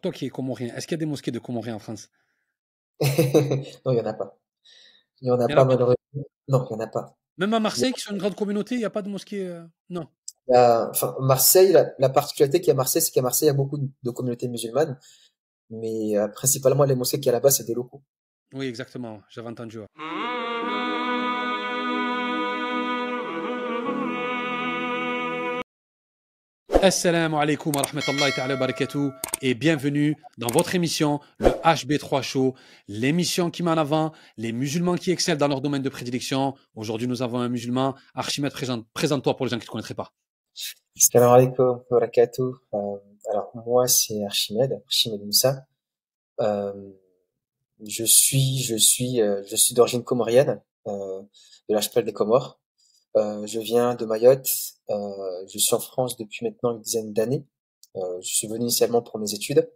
toi qui es comorien, est-ce qu'il y a des mosquées de comoriens en France? Non, il n'y en a pas. Il n'y en a pas, malheureusement. Non, il n'y en a pas. Même à Marseille, qui sont une grande communauté, il n'y a pas de mosquée euh, Non. enfin, Marseille, la, particularité qu'il y a à Marseille, c'est qu'à Marseille, il y a beaucoup de communautés musulmanes, mais euh, principalement les mosquées qu'il y a là-bas, c'est des locaux. Oui, exactement, j'avais entendu. Assalamu alaikum wa rahmatullahi ta'ala barakatuh et bienvenue dans votre émission, le HB3 Show, l'émission qui met en avant les musulmans qui excellent dans leur domaine de prédilection. Aujourd'hui, nous avons un musulman. Archimède, présente-toi pour les gens qui ne te connaîtraient pas. Assalamu alaikum wa barakatuh. Euh, alors, moi, c'est Archimède, Archimède Moussa. Euh, je suis, je suis, euh, je suis d'origine comorienne, de l'archipel des Comores. Je viens de Mayotte. Euh, je suis en France depuis maintenant une dizaine d'années. Euh, je suis venu initialement pour mes études.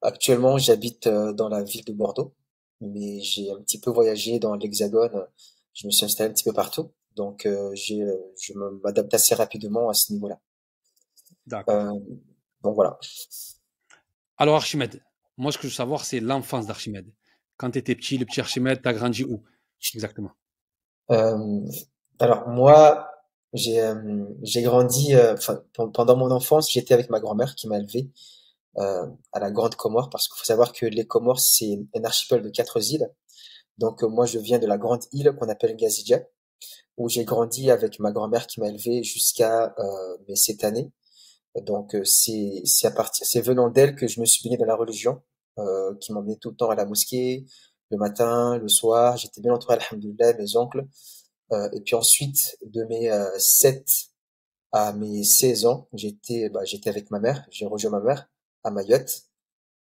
actuellement, j'habite dans la ville de Bordeaux, mais j'ai un petit peu voyagé dans l'Hexagone. Je me suis installé un petit peu partout, donc je m'adapte assez rapidement à ce niveau-là. D'accord. donc voilà. Alors Archimède, moi ce que je veux savoir, c'est l'enfance d'Archimède. Quand tu étais petit, le petit Archimède, t'as grandi où exactement? Euh, alors moi, j'ai euh, j'ai grandi, euh, pendant mon enfance, j'étais avec ma grand-mère qui m'a élevé à la Grande Comore, parce qu'il faut savoir que les Comores c'est un archipel de quatre îles. Donc moi je viens de la grande île qu'on appelle Gazidja, où j'ai grandi avec ma grand-mère qui m'a élevé jusqu'à mes sept années. Donc c'est c'est à partir c'est venant d'elle que je me suis baigné dans la religion, euh, qui m'emmenait tout le temps à la mosquée, le matin, le soir. J'étais bien entouré, alhamdoulilah, mes oncles. Euh, et puis ensuite, de mes euh, 7 à mes 16 ans, j'étais bah, j'étais avec ma mère. J'ai rejoint ma mère à Mayotte.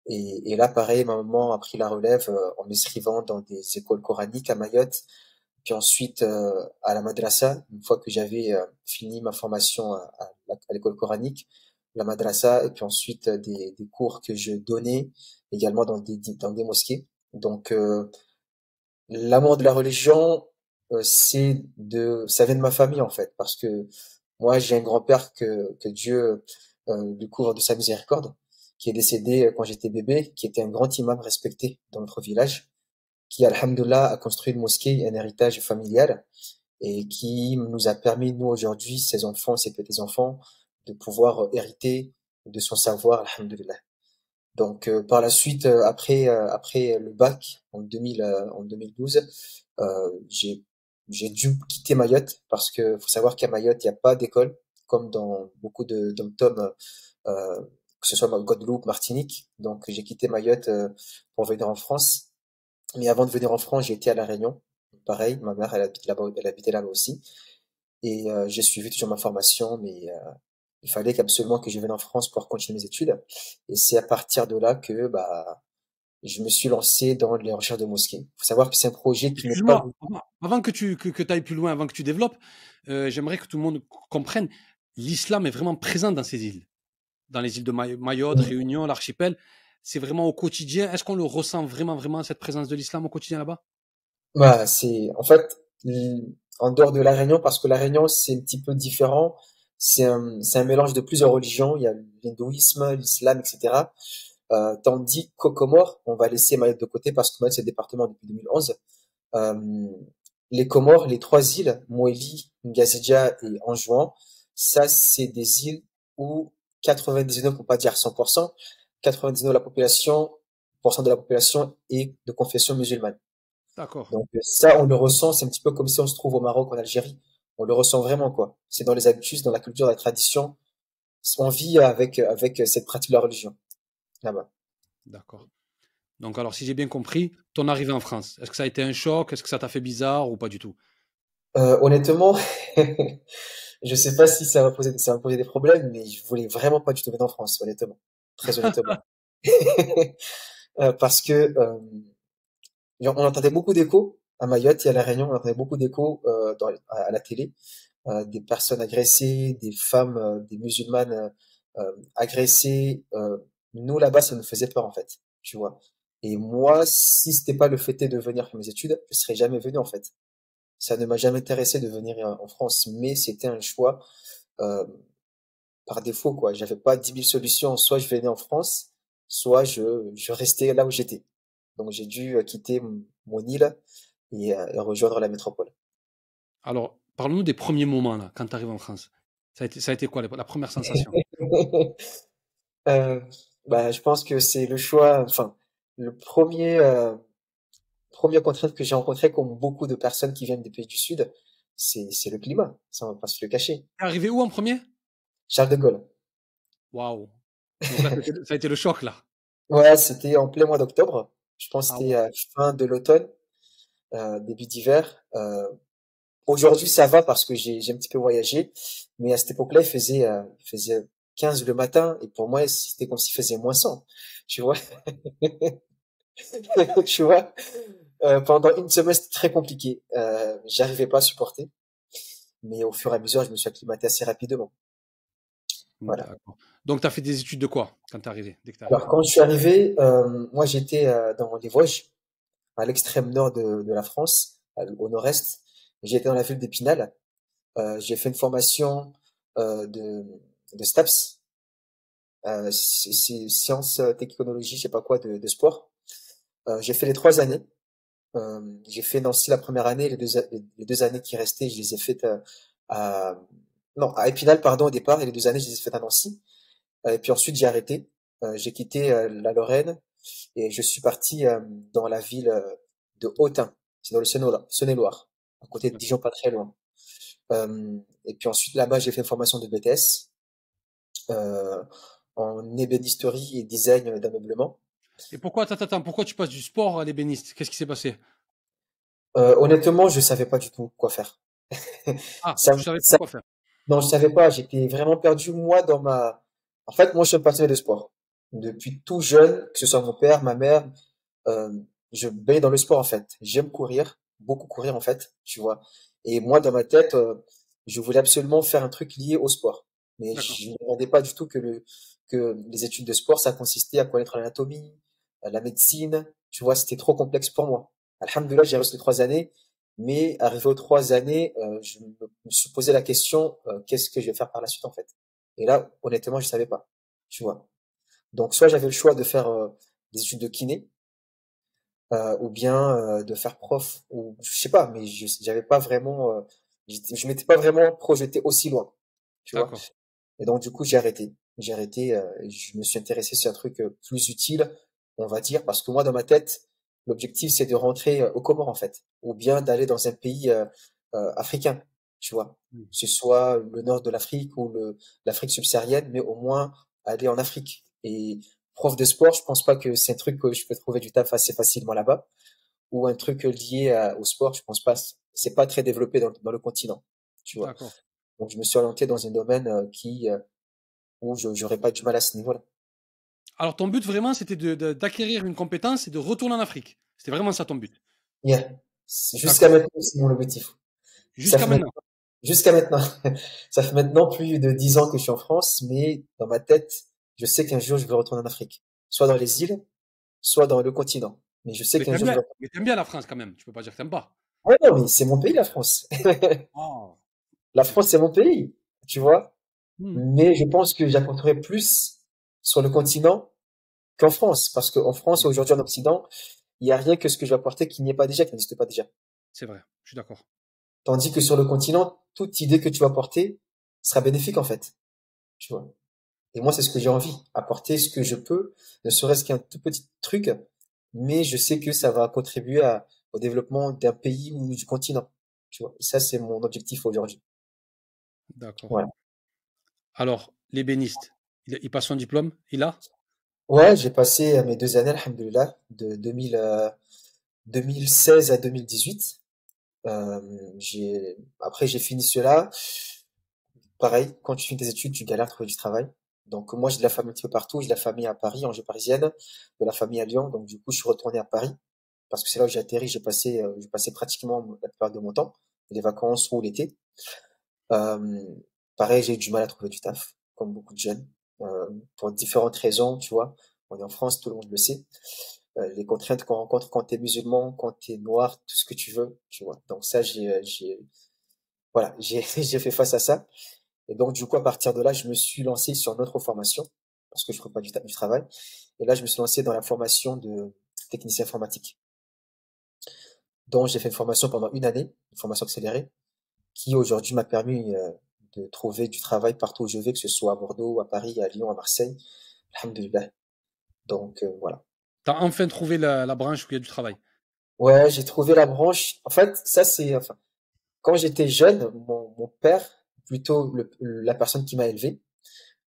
Et, là, pareil, ma maman a pris la relève euh, en m'inscrivant dans des écoles coraniques à Mayotte. Puis ensuite, euh, à la madrasa, une fois que j'avais euh, fini ma formation à, l'école coranique, la madrasa, et puis ensuite des, cours que je donnais également dans des, dans des mosquées. Donc, euh, l'amour de la religion, euh, c'est de, ça vient de ma famille en fait, parce que moi j'ai un grand-père que, que Dieu euh, lui couvre de sa miséricorde, qui est décédé quand j'étais bébé, qui était un grand imam respecté dans notre village, qui, alhamdoulilah, a construit une mosquée, un héritage familial, et qui nous a permis, nous, aujourd'hui, ses enfants, ses petits-enfants, de pouvoir hériter de son savoir, alhamdoulilah. Donc euh, par la suite, euh, après euh, après le bac en 2000 en 2012, j'ai j'ai dû quitter Mayotte parce que faut savoir qu'à Mayotte il n'y a pas d'école comme dans beaucoup de dom euh, que ce soit Guadeloupe, Martinique. Donc j'ai quitté Mayotte pour venir en France. Mais avant de venir en France, j'ai été à la Réunion. Pareil, ma mère elle habite là-bas, elle habitait là-bas aussi. Et j'ai suivi toujours ma formation, mais il fallait absolument que je vienne en France pour continuer mes études. Et c'est à partir de là que bah, je me suis lancé dans les recherches de mosquées. Il faut savoir que c'est un projet qui n'est pas... Avant que tu que, que ailles plus loin, avant que tu développes, euh, j'aimerais que tout le monde comprenne, l'islam est vraiment présent dans ces îles. Dans les îles de Mayotte, Réunion, l'archipel. C'est vraiment au quotidien. Est-ce qu'on le ressent vraiment, vraiment, cette présence de l'islam au quotidien là-bas? Bah, c'est En fait, en dehors de la Réunion, parce que la Réunion, c'est un petit peu différent c'est un, c'est un mélange de plusieurs religions. Il y a l'hindouisme, l'islam, etc. Euh, tandis qu'au Comores, on va laisser Mayotte de côté parce que Mayotte c'est le département depuis 2011. Euh, les Comores, les trois îles, Moélie, Ngazidja et Anjouan, ça c'est des îles où 99, pour pas dire 100%, 99% de la population, de la population est de confession musulmane. D'accord. Donc ça, on le ressent, c'est un petit peu comme si on se trouve au Maroc, en Algérie on le ressent vraiment quoi. C'est dans les habitudes, dans la culture, dans la tradition. On vit avec avec cette pratique de la religion là-bas. D'accord. Donc alors si j'ai bien compris, ton arrivée en France, est-ce que ça a été un choc? Est-ce que ça t'a fait bizarre ou pas du tout? Euh, Honnêtement, je sais pas si ça va poser ça poser des problèmes, mais je voulais vraiment pas du tout venir en France, honnêtement, très honnêtement, euh, parce que euh, on entendait beaucoup d'échos à Mayotte et à La Réunion, on entendait beaucoup d'échos euh, à, la télé, des personnes agressées, des femmes, des musulmanes agressées. Nous là-bas, ça nous faisait peur en fait, tu vois. Et moi, si c'était pas le fait de venir faire mes études, je serais jamais venu en fait. Ça ne m'a jamais intéressé de venir en France, mais c'était un choix par défaut, quoi. J'avais pas 10 000 solutions. Soit je venais en France, soit je, je restais là où j'étais. Donc j'ai dû euh, quitter mon île et, euh, et rejoindre la métropole. Alors, parle-nous des premiers moments là, quand tu arrives en France. Ça a été, ça a été quoi la première sensation? Euh, bah, Je pense que c'est le choix, enfin, le premier, euh, première contrainte que j'ai rencontré, comme beaucoup de personnes qui viennent des pays du Sud, c'est, c'est le climat. Ça, on va pas se le cacher. T'es arrivé où en premier? Charles de Gaulle. Waouh. Ça a été le choc là. Ouais, c'était en plein mois d'octobre. Je pense que ah c'était à fin de l'automne, euh, début d'hiver. Euh, aujourd'hui, ça va parce que j'ai, j'ai un petit peu voyagé, mais à cette époque-là, il faisait, euh, il faisait 15 le matin et pour moi, c'était comme s'il faisait moins 100. Tu vois? Tu vois? Euh, Pendant une semaine, c'était très compliqué. Euh, j'arrivais pas à supporter, mais au fur et à mesure, je me suis acclimaté assez rapidement. Voilà. Donc, tu as fait des études de quoi quand tu es arrivé, dès que Alors, quand je suis arrivé, euh, moi, j'étais euh, dans les Vosges, à l'extrême nord de, de, la France, au nord-est. J'étais dans la ville d'Épinal. Euh, j'ai fait une formation de, de STAPS, euh, c'est sciences, technologie, je sais pas quoi, de, de sport. j'ai fait les trois années. j'ai fait Nancy la première année, les deux, les deux années qui restaient, je les ai faites à, non, à Épinal, pardon, au départ, et les deux années, je les ai faites à Nancy. Euh, et puis ensuite, j'ai arrêté. Euh, j'ai quitté euh, la Lorraine et je suis parti dans la ville de Autun. C'est dans le Saône-et-Loire, à côté de Dijon, pas très loin. et puis ensuite, là-bas, j'ai fait une formation de BTS en ébénisterie et design d'ameublement. Et pourquoi, attends, attends, pourquoi tu passes du sport à l'ébéniste? Qu'est-ce qui s'est passé? Euh, Honnêtement, je savais pas du tout quoi faire. Ah, ça, je savais pas quoi faire. Non, je savais pas. J'étais vraiment perdu moi dans ma. En fait, moi, je suis un passionné de sport depuis tout jeune, que ce soit mon père, ma mère. Euh, je baigne dans le sport en fait. J'aime courir, beaucoup courir en fait, tu vois. Et moi, dans ma tête, euh, je voulais absolument faire un truc lié au sport. Mais je ne me demandais pas du tout que le que les études de sport, ça consistait à connaître l'anatomie, la médecine. Tu vois, c'était trop complexe pour moi. Alhamdulillah, j'ai reçu les trois années mais arrivé aux trois années, euh, je me suis posé la question euh, qu'est-ce que je vais faire par la suite en fait? Et là, honnêtement, je savais pas. Tu vois? Donc soit j'avais le choix de faire euh, des études de kiné, ou bien de faire prof, ou je sais pas, mais je j'avais pas vraiment, je m'étais pas vraiment projeté aussi loin. Tu vois? Et donc du coup, j'ai arrêté. J'ai arrêté. je me suis intéressé sur un truc plus utile, on va dire, parce que moi dans ma tête, L'objectif, c'est de rentrer euh, au Comores, en fait, ou bien d'aller dans un pays euh, euh, africain, tu vois, mmh. que ce soit le nord de l'Afrique ou l'Afrique subsaharienne, mais au moins aller en Afrique. Et prof de sport, je pense pas que c'est un truc que je peux trouver du taf assez facilement là-bas, ou un truc lié au sport, je pense pas, c'est pas très développé dans, dans le continent, tu vois. Donc je me suis orienté dans un domaine qui où j'aurais pas du mal à ce niveau-là. Alors, ton but vraiment, c'était d'acquérir une compétence et de retourner en Afrique. C'était vraiment ça ton but? Yeah. Jusqu'à maintenant, c'est mon objectif. Jusqu'à maintenant? Jusqu'à maintenant. ça fait maintenant plus de dix ans que je suis en France, mais dans ma tête, je sais qu'un jour, je vais retourner en Afrique. Soit dans les îles, soit dans le continent. Mais je sais qu'un jour, je vais... Mais t'aimes bien la France quand même. Tu peux pas dire que t'aimes pas. Ouais, non, mais c'est mon pays, la France. oh. La France, c'est mon pays. Tu vois? Hmm. Mais je pense que j'apporterai plus sur le continent qu'en France. Parce qu'en France, aujourd'hui en Occident, il n'y a rien que ce que je vais apporter qui n'y est pas déjà, qui n'existe pas déjà. C'est vrai, je suis d'accord. Tandis que sur le continent, toute idée que tu vas apporter sera bénéfique en fait. Tu vois. Et moi, c'est ce que j'ai envie, apporter ce que je peux, ne serait-ce qu'un tout petit truc, mais je sais que ça va contribuer à, au développement d'un pays ou du continent. Tu vois. Et ça, c'est mon objectif aujourd'hui. D'accord. Voilà. Alors, l'ébéniste, il, il passe son diplôme, il a? Ouais, j'ai passé euh, mes deux années, alhamdoulilah, de 2000, 2016 euh, à 2018. Euh, j'ai, après, j'ai fini cela. Pareil, quand tu finis tes études, tu galères à trouver du travail. Donc, moi, j'ai de la famille un petit peu partout. J'ai de la famille à Paris, en parisienne, de la famille à Lyon. Donc, du coup, je suis retourné à Paris parce que c'est là où j'ai atterri. J'ai passé, j'ai passé pratiquement la plupart de mon temps, les vacances ou l'été. Pareil, j'ai eu du mal à trouver du taf, comme beaucoup de jeunes. Pour différentes raisons, tu vois. On est en France, tout le monde le sait. Les contraintes qu'on rencontre quand tu es musulman, quand tu es noir, tout ce que tu veux, tu vois. Donc ça, j'ai, voilà, j'ai, j'ai fait face à ça. Et donc, du coup, à partir de là, je me suis lancé sur notre formation parce que je ne pas du, du travail. Et là, je me suis lancé dans la formation de technicien informatique. Donc, j'ai fait une formation pendant une année, une formation accélérée, qui aujourd'hui m'a permis euh, de trouver du travail partout où je vais, que ce soit à Bordeaux, à Paris, à Lyon, à Marseille. Alhamdulillah. Donc, euh, voilà. Tu as enfin trouvé la, la, branche où il y a du travail. Ouais, j'ai trouvé la branche. En fait, ça, c'est, enfin, quand j'étais jeune, mon, mon, père, plutôt le, la personne qui m'a élevé,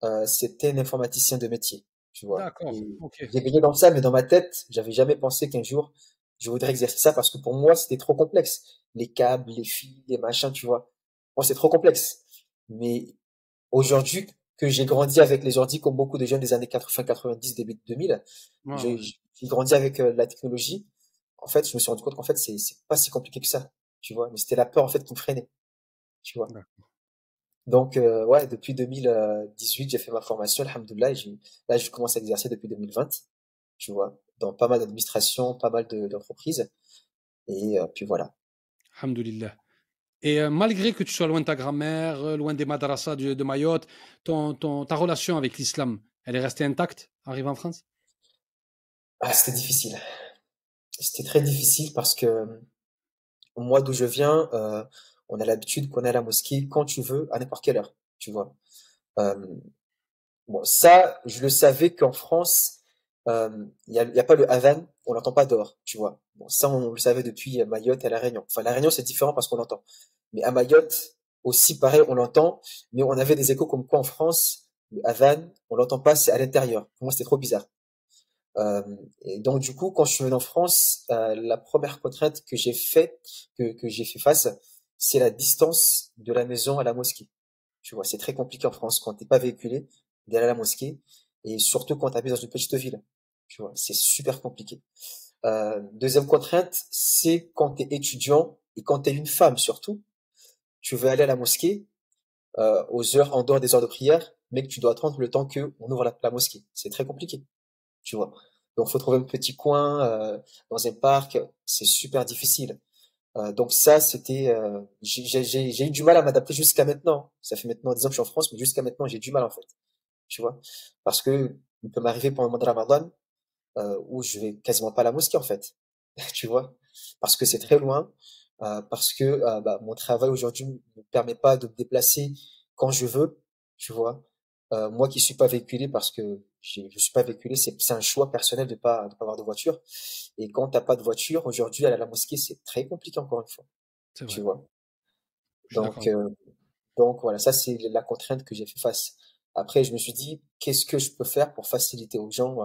euh, c'était un informaticien de métier. Tu vois. D'accord. J'ai baigné dans ça, mais dans ma tête, j'avais jamais pensé qu'un jour, je voudrais exercer ça parce que pour moi, c'était trop complexe. Les câbles, les fils, les machins, tu vois. Moi, c'est trop complexe. Mais aujourd'hui, que j'ai grandi avec les ordi comme beaucoup de jeunes des années 80, 90, début 2000, j'ai grandi avec euh, la technologie. En fait, je me suis rendu compte qu'en fait, c'est pas si compliqué que ça, tu vois. Mais c'était la peur en fait qui me freinait, tu vois. Donc euh, ouais, depuis 2018, j'ai fait ma formation, alhamdoulilah, et là je commence à exercer depuis 2020, tu vois, dans pas mal d'administrations, pas mal d'entreprises, et euh, puis voilà. Alhamdoulilah. Et euh, malgré que tu sois loin de ta grand-mère, euh, loin des madrasas de, de Mayotte, ton, ton, ta relation avec l'islam, elle est restée intacte, arrivé en France? Ah, C'était difficile. C'était très difficile parce que moi, d'où je viens, euh, on a l'habitude qu'on est à la mosquée quand tu veux, à n'importe quelle heure, tu vois. Euh, bon, ça, je le savais qu'en France, il n'y a, a, pas le adhan, on l'entend pas dehors, tu vois. Bon, ça, on, le savait depuis Mayotte et à La Réunion. Enfin, La Réunion, c'est différent parce qu'on l'entend. Mais à Mayotte, aussi, pareil, on l'entend. Mais on avait des échos comme quoi en France, le Havane, on l'entend pas, c'est à l'intérieur. Pour moi, c'était trop bizarre. Euh, et donc, du coup, quand je suis venu en France, euh, la première contrainte que j'ai fait, que, que j'ai fait face, c'est la distance de la maison à la mosquée. Tu vois, c'est très compliqué en France quand t'es pas véhiculé d'aller à la mosquée. Et surtout quand tu habites dans une petite ville. Tu vois, c'est super compliqué. Euh, deuxième contrainte, c'est quand tu es étudiant et quand tu es une femme surtout, tu veux aller à la mosquée euh, aux heures en dehors des heures de prière, mais que tu dois attendre le temps que on ouvre la, mosquée. C'est très compliqué, tu vois. Donc faut trouver un petit coin euh, dans un parc, c'est super difficile. Euh, donc ça, c'était, euh, j'ai eu du mal à m'adapter jusqu'à maintenant. Ça fait maintenant 10 ans que je suis en France, mais jusqu'à maintenant j'ai du mal en fait, tu vois, parce que il peut m'arriver pendant le mois de Ramadan euh, où je vais quasiment pas à la mosquée en fait, tu vois, parce que c'est très loin, euh, parce que euh, bah, mon travail aujourd'hui me permet pas de me déplacer quand je veux, tu vois? Euh, moi qui suis pas véhiculé parce que je suis pas véhiculé, c'est un choix personnel de pas de pas avoir de voiture. Et quand t'as pas de voiture, aujourd'hui aller à la mosquée c'est très compliqué encore une fois, tu vois? Donc euh, donc voilà, ça c'est la contrainte que j'ai fait face. Après, je me suis dit, qu'est-ce que je peux faire pour faciliter aux gens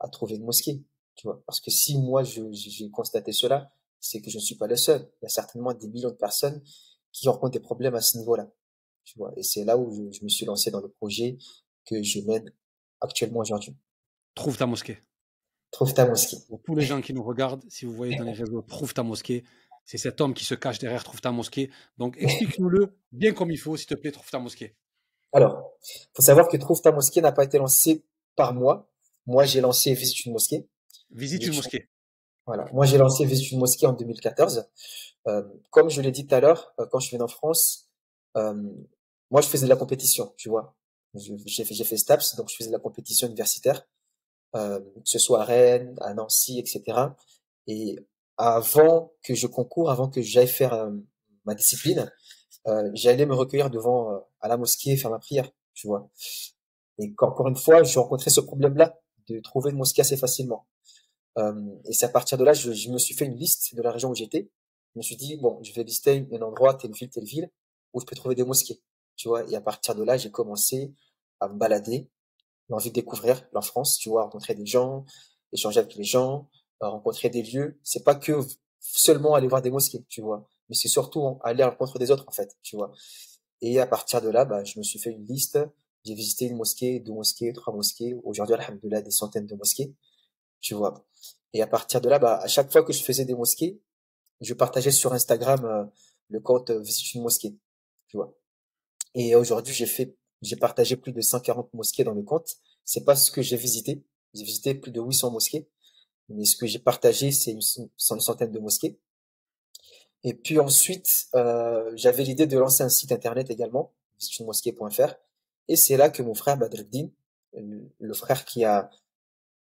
à trouver une mosquée, tu vois? Parce que si moi j'ai constaté cela, c'est que je ne suis pas le seul. Il y a certainement des millions de personnes qui rencontrent des problèmes à ce niveau-là, tu vois? Et c'est là où je, me suis lancé dans le projet que je mène actuellement aujourd'hui. Trouve ta mosquée. Trouve ta mosquée. Pour tous les gens qui nous regardent, si vous voyez dans les réseaux, trouve ta mosquée. C'est cet homme qui se cache derrière Trouve ta mosquée. Donc explique-nous-le bien comme il faut, s'il te plaît, Trouve ta mosquée. Alors, faut savoir que Trouve ta mosquée n'a pas été lancé par moi, moi, j'ai lancé Visite une mosquée. Visite une mosquée. Voilà. Moi, j'ai lancé Visite une mosquée en 2014. Euh, comme je l'ai dit tout à l'heure, euh, quand je suis venu en France, euh, moi, je faisais de la compétition, tu vois. J'ai fait, fait STAPS, donc je faisais de la compétition universitaire, euh, que ce soit à Rennes, à Nancy, etc. Et avant que je concours, avant que j'aille faire euh, ma discipline, euh, j'allais me recueillir devant à la mosquée faire ma prière, tu vois. Et encore une fois, j'ai rencontré ce problème-là de trouver une mosquée assez facilement. Euh, et c'est à partir de là, je, je, me suis fait une liste de la région où j'étais. Je me suis dit, bon, je vais lister un endroit, telle ville, telle ville, où je peux trouver des mosquées. Tu vois, et à partir de là, j'ai commencé à me balader, l'envie de découvrir la France, tu vois, rencontrer des gens, échanger avec les gens, euh, rencontrer des lieux. C'est pas que seulement aller voir des mosquées, tu vois, mais c'est surtout aller à la rencontre des autres, en fait, tu vois. Et à partir de là, bah, je me suis fait une liste j'ai visité une mosquée, deux mosquées, trois mosquées. Aujourd'hui, alhamdoulilah, des centaines de mosquées. Tu vois. Et à partir de là, bah, à chaque fois que je faisais des mosquées, je partageais sur Instagram euh, le compte euh, Visite une mosquée. Tu vois. Et aujourd'hui, j'ai fait, j'ai partagé plus de 140 mosquées dans le compte. C'est pas ce que j'ai visité. J'ai visité plus de 800 mosquées. Mais ce que j'ai partagé, c'est une, une, centaine de mosquées. Et puis ensuite, euh, j'avais l'idée de lancer un site internet également visiteunemosquée.fr. Et c'est là que mon frère Badreddin, le frère qui a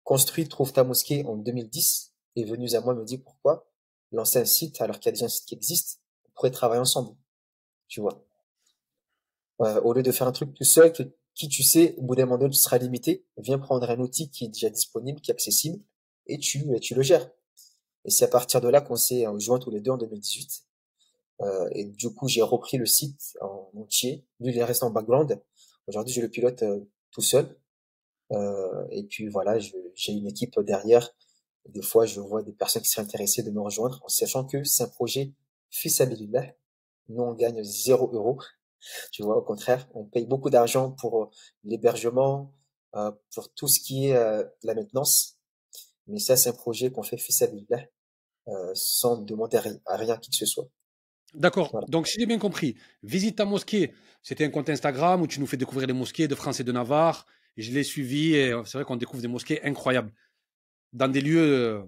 construit Trouve ta mosquée en 2010, est venu à moi me dire pourquoi lancer un site alors qu'il y a déjà un site qui existe, on pourrait travailler ensemble. Tu vois. Euh, au lieu de faire un truc tout seul, qui tu sais, au bout d'un moment tu seras limité, viens prendre un outil qui est déjà disponible, qui est accessible, et tu, tu le gères. Et c'est à partir de là qu'on s'est joint tous les deux en 2018. Euh, et du coup, j'ai repris le site en entier. Lui, il est resté en background. Aujourd'hui, je le pilote euh, tout seul. Euh, et puis voilà, j'ai une équipe derrière. Des fois, je vois des personnes qui seraient intéressées de me rejoindre, en sachant que c'est un projet fils Nous, on gagne zéro euro. Tu vois, au contraire, on paye beaucoup d'argent pour l'hébergement, euh, pour tout ce qui est euh, la maintenance. Mais ça, c'est un projet qu'on fait fils euh, sans demander à rien, à qui que ce soit. D'accord. Donc, si j'ai bien compris, visite ta mosquée. C'était un compte Instagram où tu nous fais découvrir les mosquées de France et de Navarre. Et je l'ai suivi et c'est vrai qu'on découvre des mosquées incroyables. Dans des lieux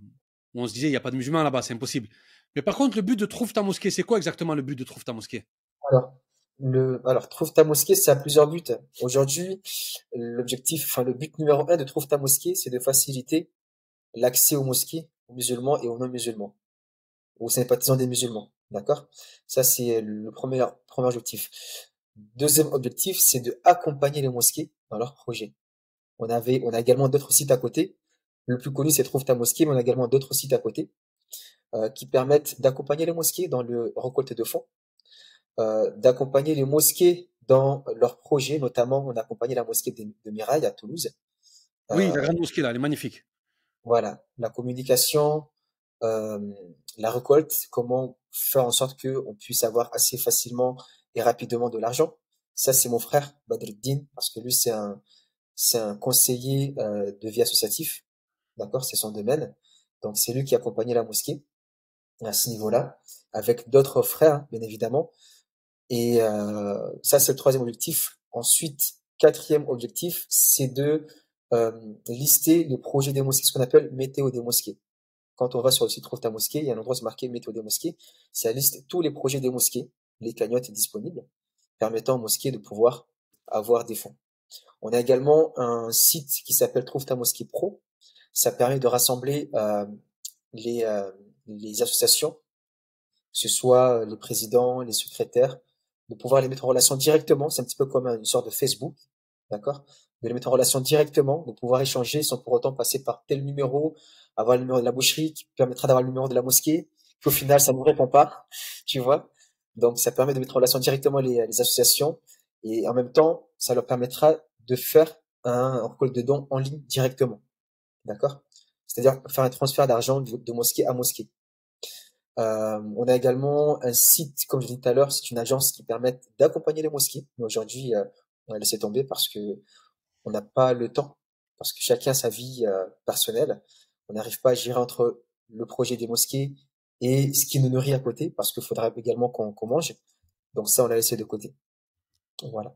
où on se disait, il n'y a pas de musulmans là-bas, c'est impossible. Mais par contre, le but de Trouve ta mosquée, c'est quoi exactement le but de Trouve ta mosquée? Alors, le, alors, Trouve ta mosquée, c'est à plusieurs buts. Aujourd'hui, l'objectif, enfin, le but numéro un de Trouve ta mosquée, c'est de faciliter l'accès aux mosquées, aux musulmans et aux non-musulmans, aux sympathisants des musulmans. D'accord? Ça, c'est le premier, premier objectif. Deuxième objectif, c'est de accompagner les mosquées dans leurs projets. On avait, on a également d'autres sites à côté. Le plus connu, c'est Trouve ta mosquée, mais on a également d'autres sites à côté euh, qui permettent d'accompagner les mosquées dans le récolte de fonds, euh, d'accompagner les mosquées dans leurs projets. Notamment, on a accompagné la mosquée de, de Mirail à Toulouse. Oui, la euh, grande mosquée là, elle est magnifique. Voilà, la communication, euh, la récolte, comment faire en sorte que on puisse avoir assez facilement et rapidement de l'argent. Ça, c'est mon frère Badruddin, parce que lui, c'est un, c'est un conseiller euh, de vie associatif. D'accord, c'est son domaine. Donc, c'est lui qui accompagnait la mosquée à ce niveau-là, avec d'autres frères, bien évidemment. Et euh, ça, c'est le troisième objectif. Ensuite, quatrième objectif, c'est de euh, lister les projets des mosquées, ce qu'on appelle météo des mosquées. Quand on va sur le site Trouve ta mosquée, il y a un endroit marqué météo des mosquées. Ça liste tous les projets des mosquées, les cagnottes disponibles, permettant aux mosquées de pouvoir avoir des fonds. On a également un site qui s'appelle Trouve ta mosquée pro. Ça permet de rassembler euh, les, euh, les associations, que ce soit les présidents, les secrétaires, de pouvoir les mettre en relation directement. C'est un petit peu comme une sorte de Facebook, d'accord? De les mettre en relation directement, de pouvoir échanger sans pour autant passer par tel numéro, avoir le numéro de la boucherie qui permettra d'avoir le numéro de la mosquée, qu'au final ça ne nous répond pas, tu vois. Donc ça permet de mettre en relation directement les, associations et en même temps ça leur permettra de faire un recueil de dons en ligne directement, d'accord? C'est-à-dire faire un transfert d'argent de, mosquée à mosquée. Euh, on a également un site, comme je disais tout à l'heure, c'est une agence qui permet d'accompagner les mosquées. Mais aujourd'hui, euh, on a laissé tomber parce que on n'a pas le temps, parce que chacun a sa vie euh, personnelle. On n'arrive pas à gérer entre le projet des mosquées et ce qui nous nourrit à côté, parce qu'il faudra également qu'on mange. Donc ça, on l'a laissé de côté. Voilà.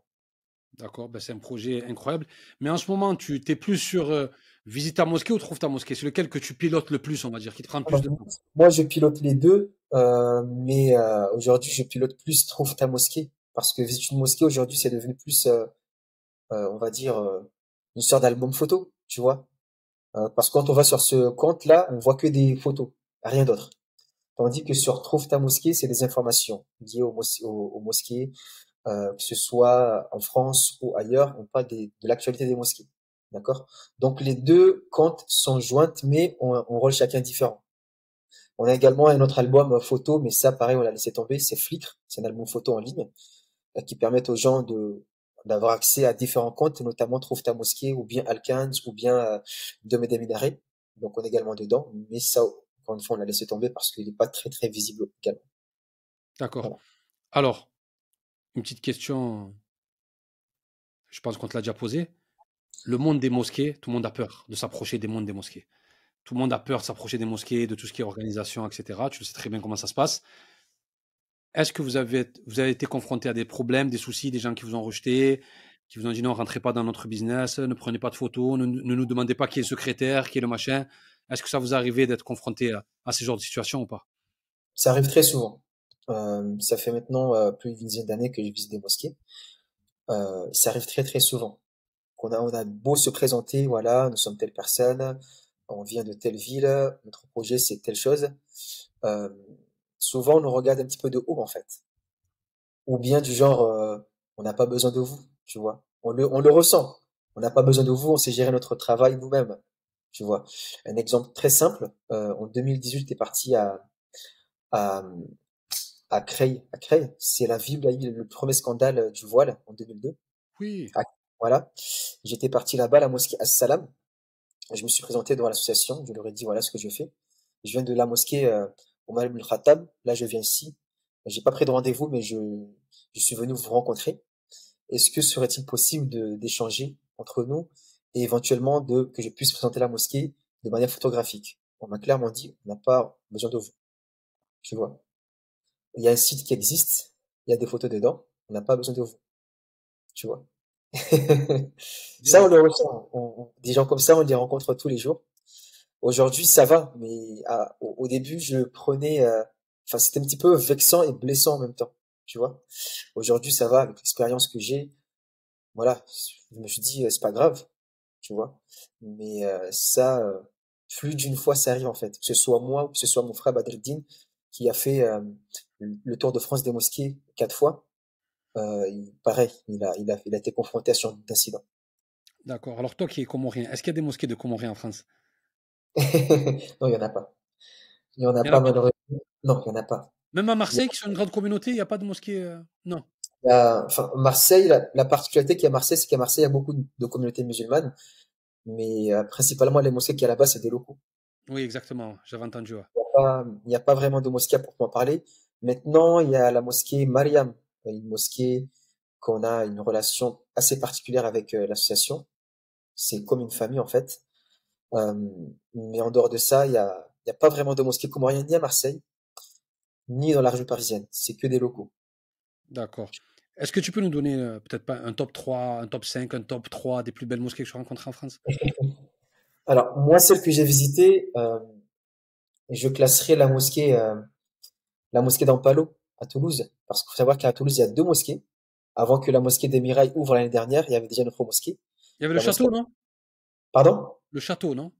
D'accord, ben c'est un projet incroyable. Mais en ce moment, tu es plus sur euh, visite ta mosquée ou trouve ta mosquée? C'est lequel que tu pilotes le plus, on va dire, qui te prend plus de temps Moi, je pilote les deux, euh, mais aujourd'hui, je pilote plus trouve ta mosquée. Parce que visite une mosquée, aujourd'hui, c'est devenu plus on va dire, euh, une sorte d'album photo, tu vois. Euh, parce que quand on va sur ce compte-là, on voit que des photos, rien d'autre. Tandis que sur Trouve ta mosquée, c'est des informations liées aux, mosquées, que ce soit en France ou ailleurs, on parle de l'actualité des mosquées. D'accord? Donc les deux comptes sont jointes, mais ont un rôle chacun différent. On a également un autre album photo, mais ça, pareil, on l'a laissé tomber, c'est Flickr, c'est un album photo en ligne, qui permet aux gens de, d'avoir accès à différents comptes, notamment Trouve ta mosquée ou bien Alkans ou bien euh, Dome des Minarets. Donc on est également dedans, mais ça, encore une fois, on l'a laissé tomber parce qu'il n'est pas très très visible également. D'accord. Alors, une petite question, je pense qu'on te l'a déjà posée. Le monde des mosquées, tout le monde a peur de s'approcher des mondes des mosquées. Tout le monde a peur de s'approcher des mosquées, de tout ce qui est organisation, etc. Tu le sais très bien comment ça se passe. Est-ce que vous avez, vous avez été confronté à des problèmes, des soucis, des gens qui vous ont rejeté, qui vous ont dit non, rentrez pas dans notre business, ne prenez pas de photos, ne, nous demandez pas qui est le secrétaire, qui est le machin. Est-ce que ça vous arrive d'être confronté à, à, ce genre de situation ou pas? Ça arrive très souvent. Euh, ça fait maintenant euh, plus d'une dizaine d'années que je visite des mosquées. euh, ça arrive très très souvent. Qu'on a, on a beau se présenter, voilà, nous sommes telle personne, on vient de telle ville, notre projet c'est telle chose. Euh, souvent on nous regarde un petit peu de haut en fait. Ou bien du genre, euh, on n'a pas besoin de vous, tu vois. On le, on le ressent. On n'a pas besoin de vous, on sait gérer notre travail nous-mêmes, tu vois. Un exemple très simple, euh, en 2018, t'es parti à, à, à Creil. À Creil, c'est la ville eu le premier scandale du voile en 2002. Oui. Ah, voilà. J'étais parti là-bas à la mosquée As-Salam. Je me suis présenté devant l'association. Je leur ai dit voilà ce que je fais. Je viens de la mosquée euh, Omar ibn Khattab. Là, je viens ici. J'ai pas pris de rendez-vous, mais je, je suis venu vous rencontrer. Est-ce que serait-il possible d'échanger entre nous et éventuellement de, que je puisse présenter la mosquée de manière photographique? On m'a clairement dit, on n'a pas besoin de vous. Tu vois? Il y a un site qui existe. Il y a des photos dedans. On n'a pas besoin de vous. Tu vois? Ça, on le ressent. On- on- des gens comme ça, on les rencontre tous les jours. Aujourd'hui, ça va, mais à- au, au début, je prenais, euh, enfin, c'était un petit peu vexant et blessant en même temps, tu vois. Aujourd'hui, ça va avec l'expérience que j'ai. Voilà, je me suis dit, euh, c'est pas grave, tu vois. Mais euh, ça, euh, plus d'une fois, ça arrive en fait. Que ce soit moi ou que ce soit mon frère Badreddine qui a fait euh, le Tour de France des mosquées quatre fois. Il- pareil, il a, il a, il a été confronté à ce genre d'incident. D'accord. Alors toi qui es comorien, est-ce qu'il y a des mosquées de Comoriens en France? Non, il y en a pas. Il y en a pas malheureusement. Non, il y en a pas. Même à Marseille, qui sont une grande communauté, il n'y a pas de mosquée. euh, Non. enfin, Marseille, la, la particularité qu'il y a à Marseille, c'est qu'à Marseille, il y a beaucoup de, de communautés musulmanes, mais euh, principalement les mosquées qu'il y a là-bas, c'est des locaux. Oui, exactement. J'avais entendu. ouais. Il n'y a pas, a vraiment de mosquée à proprement parler. Maintenant, il y a la mosquée Mariam, une mosquée qu'on a une relation assez particulière avec euh, l'association. C'est comme une famille en fait. Mais en dehors de ça, il y a, y a pas vraiment de mosquée comorienne ni à Marseille, ni dans la région parisienne. C'est que des locaux. D'accord. Est-ce que tu peux nous donner euh, peut-être pas un top 3, un top 5, un top 3 des plus belles mosquées que tu as rencontrées en France? Alors, moi, celle que j'ai visitée, euh, je classerai la mosquée, euh, la mosquée d'Ampalo à Toulouse, parce qu'il faut savoir qu'à Toulouse, il y a deux mosquées. Avant que la mosquée des Mirailles ouvre l'année dernière, il y avait déjà une autre mosquée. Il y avait le mosquée, château, non? Pardon? Le château, non?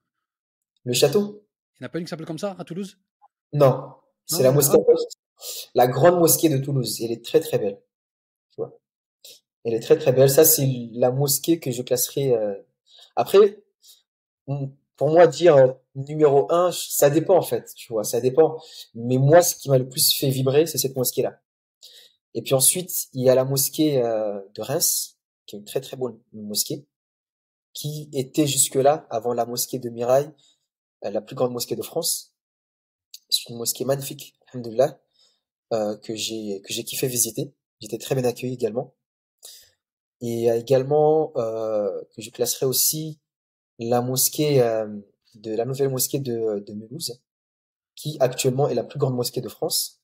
Le château? Il n'y en a pas une qui s'appelle comme ça à Toulouse? Non, c'est la Ah, mosquée, la grande mosquée de Toulouse. Elle est très très belle, tu vois? Elle est très très belle. Ça, c'est la mosquée que je classerai. euh, Après, pour moi, dire euh, numéro un, ça dépend en fait, tu vois, ça dépend. Mais moi, ce qui m'a le plus fait vibrer, c'est cette mosquée-là. Et puis ensuite, il y a la mosquée euh, de Reims, qui est une très très bonne mosquée, qui était jusque-là, avant la mosquée de Mirail, euh, la plus grande mosquée de France. C'est une mosquée magnifique, alhamdoulilah, euh, que j'ai que j'ai kiffé visiter. J'étais très bien accueilli également. Et également euh, que je classerai aussi la mosquée euh, de la nouvelle mosquée de, de Mulhouse, qui actuellement est la plus grande mosquée de France,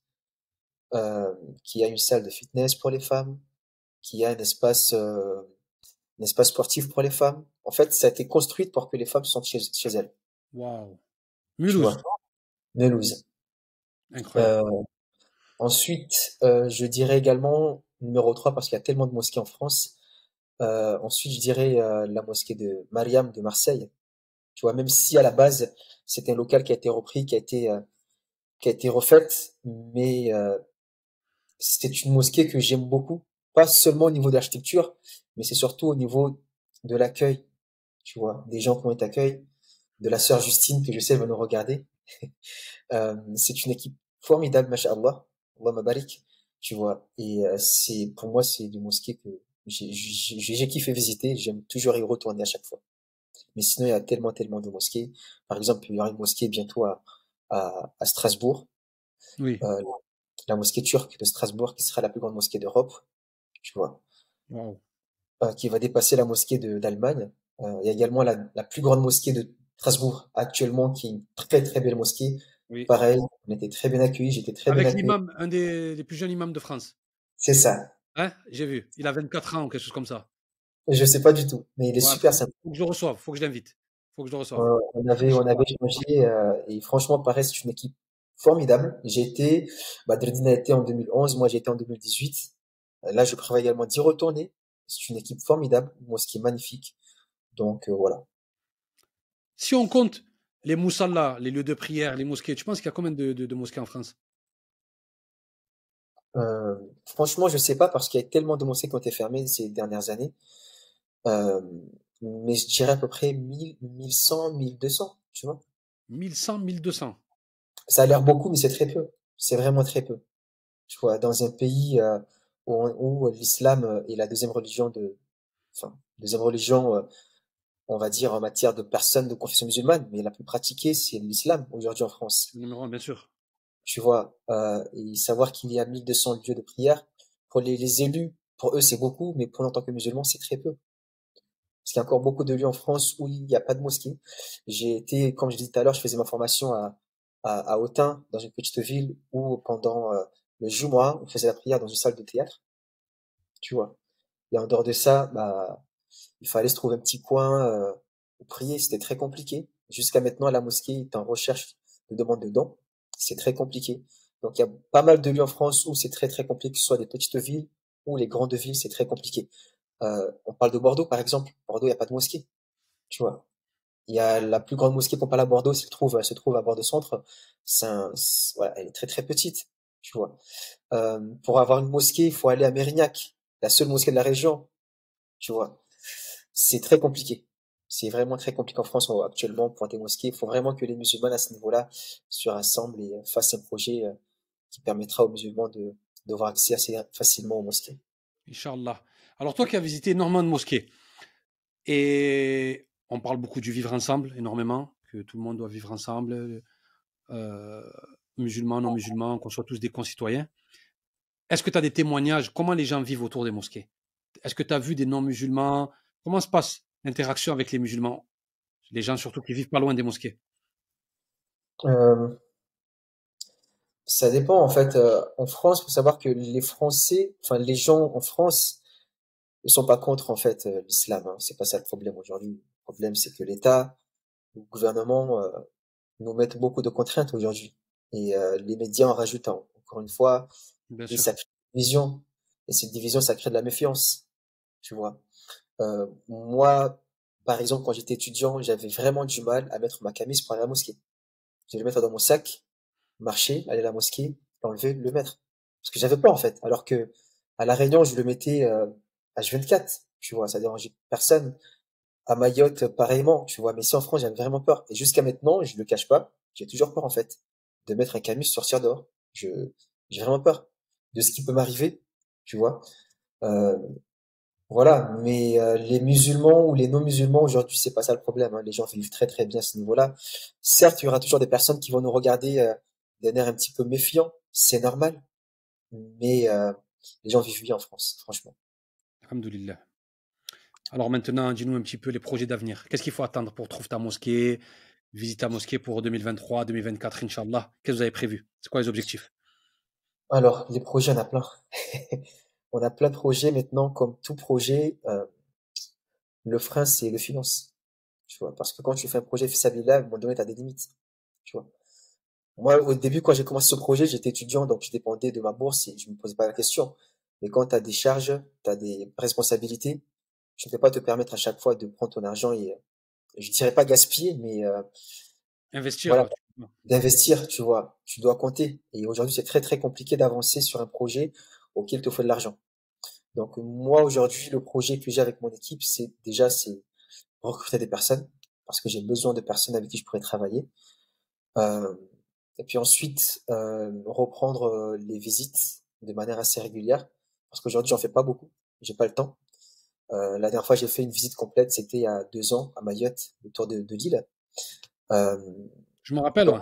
euh, qui a une salle de fitness pour les femmes, qui a un espace euh, un espace sportif pour les femmes. En fait, ça a été construit pour que les femmes sentent chez, chez elles, Waouh. Mulhouse. Mulhouse. Incroyable. Euh, ensuite, euh, je dirais également numéro 3 parce qu'il y a tellement de mosquées en France. Euh, ensuite, je dirais euh, la mosquée de Mariam de Marseille. Tu vois, même si à la base c'était un local qui a été repris, qui a été euh, qui a été refaite, mais euh, c'est une mosquée que j'aime beaucoup, pas seulement au niveau de l'architecture, mais c'est surtout au niveau de l'accueil. Tu vois, des gens qui ont été accueillis, de la sœur Justine que je sais va nous regarder. Euh, c'est une équipe formidable, masha'Allah, Allah mabarik, tu vois. Et euh, c'est pour moi c'est des mosquées que j'ai kiffé visiter, j'aime toujours y retourner à chaque fois. Mais sinon il y a tellement tellement de mosquées. Par exemple, il y aura une mosquée bientôt à à, à Strasbourg, Oui. euh, la mosquée turque de Strasbourg qui sera la plus grande mosquée d'Europe, tu vois, Waouh. euh, qui va dépasser la mosquée de d'Allemagne. Euh, il y a également la, la plus grande mosquée de Strasbourg actuellement qui est une très très belle mosquée. Oui. Pareil, on était très bien accueillis, j'étais très bien Avec accueilli. l'imam, un des, des plus jeunes imams de France. C'est ça. Hein? J'ai vu. Il a 24 ans ou quelque chose comme ça. Je sais pas du tout, mais il est Ouais, super sympa. faut que je le reçoive. Faut que je l'invite. Faut que je le reçoive. Euh, on avait, on avait échangé euh, et franchement, pareil, c'est une équipe formidable. J'ai été, Badreddine a été en 2011, moi j'ai été en 2018. Euh, Là, je prévois également d'y retourner C'est une équipe formidable, une mosquée magnifique. Donc voilà. Si on compte les moussallas, les lieux de prière, les mosquées, tu penses qu'il y a combien de, de, mosquées en France? Franchement, je sais pas parce qu'il y a tellement de mosquées qui ont été fermées ces dernières années. mais je dirais à peu près 1000, 1100, 1200, tu vois. 1100, 1200. Ça a l'air beaucoup, mais c'est très peu. C'est vraiment très peu. Tu vois, dans un pays euh, où, où l'islam euh, est la deuxième religion de, enfin, deuxième religion, euh, on va dire en matière de personnes de confession musulmane, mais la plus pratiquée, c'est l'islam aujourd'hui en France. Numéro bien sûr. Tu vois, euh, et savoir qu'il y a 1200 lieux de prière, pour les, les élus, pour eux c'est beaucoup, mais pour nous en tant que musulmans, c'est très peu. Parce qu'il y a encore beaucoup de lieux en France où il n'y a pas de mosquée. J'ai été, comme je disais tout à l'heure, je faisais ma formation à, à, à Autun, dans une petite ville où pendant euh, le Jumu'ah, on faisait la prière dans une salle de théâtre. Tu vois. Et en dehors de ça, bah, il fallait se trouver un petit coin euh, où prier. C'était très compliqué. Jusqu'à maintenant, la mosquée est en recherche de demande de dons. C'est très compliqué. Donc il y a pas mal de lieux en France où c'est très très compliqué, que ce soit des petites villes ou les grandes villes, c'est très compliqué. Euh, on parle de Bordeaux, par exemple. Bordeaux, il n'y a pas de mosquée. Tu vois? Il y a la plus grande mosquée qu'on parle à Bordeaux, se trouve, se trouve à Bordeaux Centre. C'est voilà, elle est très très petite, tu vois? Euh, pour avoir une mosquée, il faut aller à Mérignac, la seule mosquée de la région, tu vois? C'est très compliqué. C'est vraiment très compliqué en France actuellement pour des mosquées. Il faut vraiment que les musulmans à ce niveau-là se rassemblent et fassent un projet euh, qui permettra aux musulmans de d'avoir accès assez facilement aux mosquées. Inch'Allah. Alors toi qui as visité énormément de mosquées, et on parle beaucoup du vivre ensemble, énormément, que tout le monde doit vivre ensemble, euh, musulmans, non musulmans, qu'on soit tous des concitoyens. Est-ce que tu as des témoignages? Comment les gens vivent autour des mosquées? Est-ce que tu as vu des non-musulmans Comment se passe l'interaction avec les musulmans? Les gens surtout qui vivent pas loin des mosquées? Euh, Ça dépend en fait. Euh, en France, il faut savoir que les Français, enfin les gens en France, ne sont pas contre en fait euh, l'islam. Hein. C'est pas ça le problème aujourd'hui. Le problème c'est que l'État, le gouvernement euh, nous mettent beaucoup de contraintes aujourd'hui et euh, les médias en rajoutent encore une fois. et ça crée une division et cette division ça crée de la méfiance. Tu vois. Euh, moi, par exemple, quand j'étais étudiant, j'avais vraiment du mal à mettre ma camise pour aller à la mosquée. Je le mettre dans mon sac, marcher, aller à la mosquée, l'enlever, le mettre. Parce que j'avais peur en fait. Alors que à la Réunion, je le mettais euh, H24, tu vois, ça dérangeait personne. À Mayotte, pareillement, tu vois, mais si en France, j'avais vraiment peur. Et jusqu'à maintenant, je le cache pas, j'ai toujours peur, en fait, de mettre un camus sortir dehors. Je, j'ai vraiment peur de ce qui peut m'arriver, tu vois. Euh, voilà, mais euh, les musulmans ou les non-musulmans aujourd'hui, c'est pas ça le problème. Hein. Les gens vivent très très bien à ce niveau-là. Certes, il y aura toujours des personnes qui vont nous regarder euh, d'un air un petit peu méfiant, c'est normal. Mais euh, les gens vivent bien en France, franchement. Alhamdulillah. Alors maintenant, dis-nous un petit peu les projets d'avenir. Qu'est-ce qu'il faut attendre pour trouver ta mosquée, visiter ta mosquée pour 2023, 2024, Inch'Allah? Qu'est-ce que vous avez prévu? C'est quoi les objectifs? Alors, les projets, on a plein. on a plein de projets maintenant, comme tout projet. Euh, le frein, c'est le finance. Tu vois, parce que quand tu fais un projet là, à un moment donné, tu as des limites. Tu vois. Moi, au début, quand j'ai commencé ce projet, j'étais étudiant, donc je dépendais de ma bourse et je me posais pas la question. Mais quand tu as des charges, tu as des responsabilités, tu ne peux pas te permettre à chaque fois de prendre ton argent et, euh, je dirais pas gaspiller, mais euh, investir. Voilà, d'investir, tu vois. Tu dois compter. Et aujourd'hui, c'est très très compliqué d'avancer sur un projet auquel il te faut de l'argent. Donc moi aujourd'hui, le projet que j'ai avec mon équipe, c'est déjà c'est recruter des personnes parce que j'ai besoin de personnes avec qui je pourrais travailler. Euh, et puis ensuite euh, reprendre euh, les visites de manière assez régulière parce qu'aujourd'hui j'en fais pas beaucoup, j'ai pas le temps. Euh, la dernière fois j'ai fait une visite complète, c'était il y a deux ans à Mayotte, autour de, de l'île. Euh, Je me rappelle. Donc,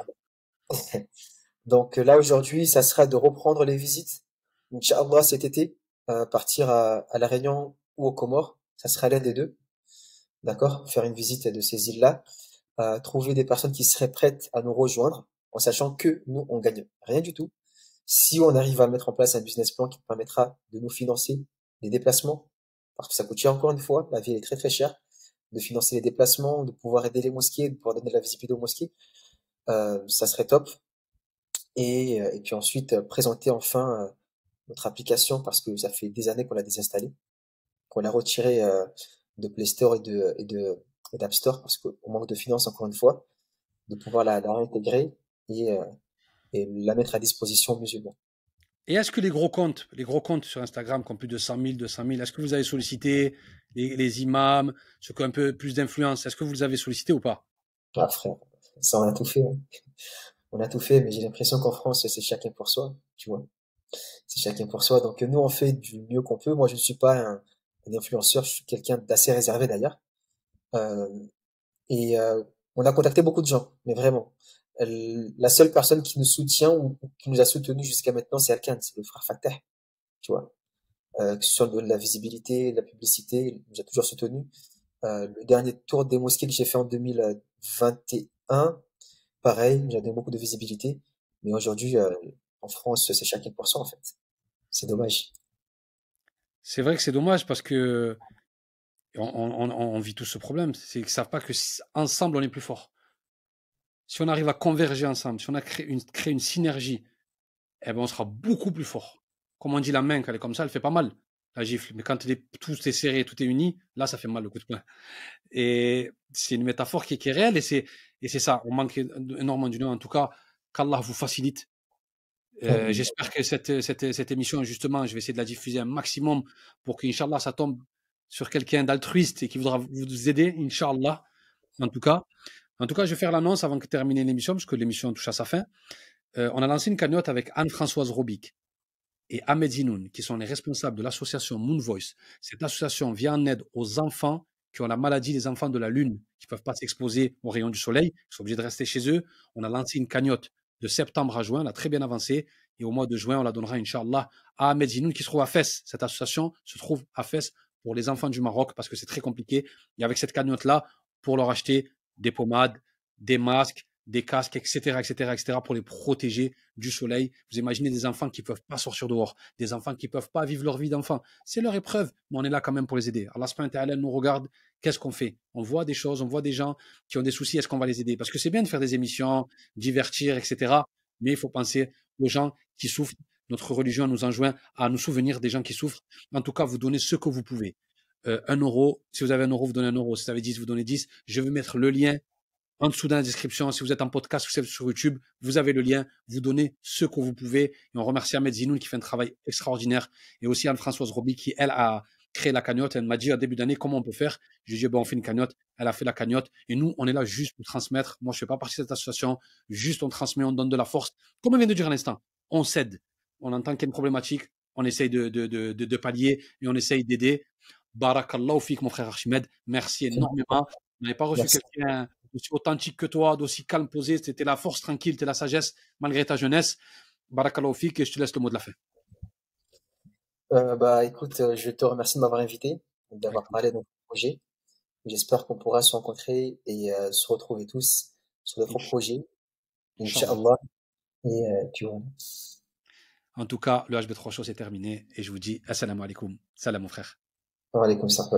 ouais. donc là aujourd'hui, ça sera de reprendre les visites. Inch'Allah cet été, euh, partir à, à la Réunion ou aux Comores, ça sera l'un des deux. D'accord, faire une visite de ces îles-là, euh, trouver des personnes qui seraient prêtes à nous rejoindre, en sachant que nous on gagne rien du tout si on arrive à mettre en place un business plan qui permettra de nous financer les déplacements, parce que ça coûte cher encore une fois, la vie est très très chère, de financer les déplacements, de pouvoir aider les mosquées, de pouvoir donner la visibilité aux mosquées, euh, ça serait top. Et, euh, et puis ensuite, euh, présenter enfin euh, notre application, parce que ça fait des années qu'on l'a désinstallée. qu'on l'a retiré de Play Store et de, et de, d'App Store parce qu'au manque de finances, encore une fois, de pouvoir la, la réintégrer et, et la mettre à disposition aux musulmans. Et est-ce que les gros comptes, les gros comptes sur Instagram qui ont plus de 100 000, 200 000, est-ce que vous avez sollicité les, les imams, ceux qui ont un peu plus d'influence, est-ce que vous les avez sollicités ou pas? Ah frère, ça on a tout fait. Hein. On a tout fait, mais j'ai l'impression qu'en France c'est chacun pour soi, tu vois. C'est chacun pour soi. Donc nous on fait du mieux qu'on peut. Moi je ne suis pas un, un influenceur, je suis quelqu'un d'assez réservé d'ailleurs. Euh, et euh, on a contacté beaucoup de gens, mais vraiment la seule personne qui nous soutient ou, qui nous a soutenu jusqu'à maintenant, c'est Alkan, c'est le frère Fatah, tu vois. Euh, soit de la visibilité, de la publicité, il nous a toujours soutenu. Euh, le dernier tour des mosquées que j'ai fait en 2021, pareil, j'avais beaucoup de visibilité. Mais aujourd'hui, euh, en France, c'est chacun pour soi, en fait. C'est dommage. C'est vrai que c'est dommage parce que on, vit tout ce problème. C'est qu'ils savent pas que ensemble on est plus fort si on arrive à converger ensemble, si on a créé une, synergie, eh ben on sera beaucoup plus fort. Comme on dit, la main, quand elle est comme ça, elle fait pas mal, la gifle. Mais quand tout est serré, tout est uni, là, ça fait mal le coup de poing. Et c'est une métaphore qui, est réelle et c'est, et c'est ça. On manque énormément d'union. En tout cas, qu'Allah vous facilite. Euh, j'espère que cette, cette, cette, émission, justement, je vais essayer de la diffuser un maximum pour qu'Inch'Allah, ça tombe sur quelqu'un d'altruiste et qui voudra vous aider, Inch'Allah, en tout cas. En tout cas, je vais faire l'annonce avant de terminer l'émission, parce que l'émission touche à sa fin. Euh, on a lancé une cagnotte avec Anne-Françoise Robic et Ahmed Zinoun, qui sont les responsables de l'association Moon Voice. Cette association vient en aide aux enfants qui ont la maladie des enfants de la Lune, qui ne peuvent pas s'exposer aux rayons du soleil, qui sont obligés de rester chez eux. On a lancé une cagnotte de septembre à juin, elle a très bien avancé. Et au mois de juin, on la donnera, Inch'Allah, à Ahmed Zinoun, qui se trouve à Fès. Cette association se trouve à Fès pour les enfants du Maroc, parce que c'est très compliqué. Et avec cette cagnotte-là, pour leur acheter des pommades, des masques, des casques, etc., etc., etc., pour les protéger du soleil. Vous imaginez des enfants qui peuvent pas sortir dehors, des enfants qui peuvent pas vivre leur vie d'enfant. C'est leur épreuve, mais on est là quand même pour les aider. Allah subhanahu nous regarde, qu'est-ce qu'on fait? On voit des choses, on voit des gens qui ont des soucis, est-ce qu'on va les aider? Parce que c'est bien de faire des émissions, divertir, etc., mais il faut penser aux gens qui souffrent. Notre religion nous enjoint à nous souvenir des gens qui souffrent. En tout cas, vous donnez ce que vous pouvez. Euh, un euro. Si vous avez un euro, vous donnez un euro. Si vous avez 10, vous donnez 10. Je vais mettre le lien en dessous dans la description. Si vous êtes en podcast ou sur YouTube, vous avez le lien. Vous donnez ce que vous pouvez. Et on remercie Ahmed Zinoun qui fait un travail extraordinaire. Et aussi Anne-Françoise Roby qui, elle, a créé la cagnotte. Elle m'a dit au début d'année comment on peut faire. Je lui ai dit, bon, on fait une cagnotte. Elle a fait la cagnotte. Et nous, on est là juste pour transmettre. Moi, je fais pas partie de cette association. Juste, on transmet, on donne de la force. Comme on vient de dire à l'instant, on cède. On entend qu'il y a une problématique. On essaye de, de, de, de pallier et on essaye d'aider. Barakallahu fik, mon frère Archimède. Merci énormément. On n'avait pas reçu quelqu'un je suis authentique que toi, d'aussi calme, posé. C'était la force tranquille, t'es la sagesse malgré ta jeunesse. Barakallahu fik et je te laisse le mot de la fin. Euh, bah, écoute, euh, je te remercie de m'avoir invité, d'avoir parlé de mon projet. J'espère qu'on pourra se rencontrer et euh, se retrouver tous sur d'autres projets. Inch'Allah. Et euh, tu vois. En tout cas, le HB3 Show, c'est terminé. Et je vous dis, assalamu alaikum. Salam, mon frère. Alaikum salam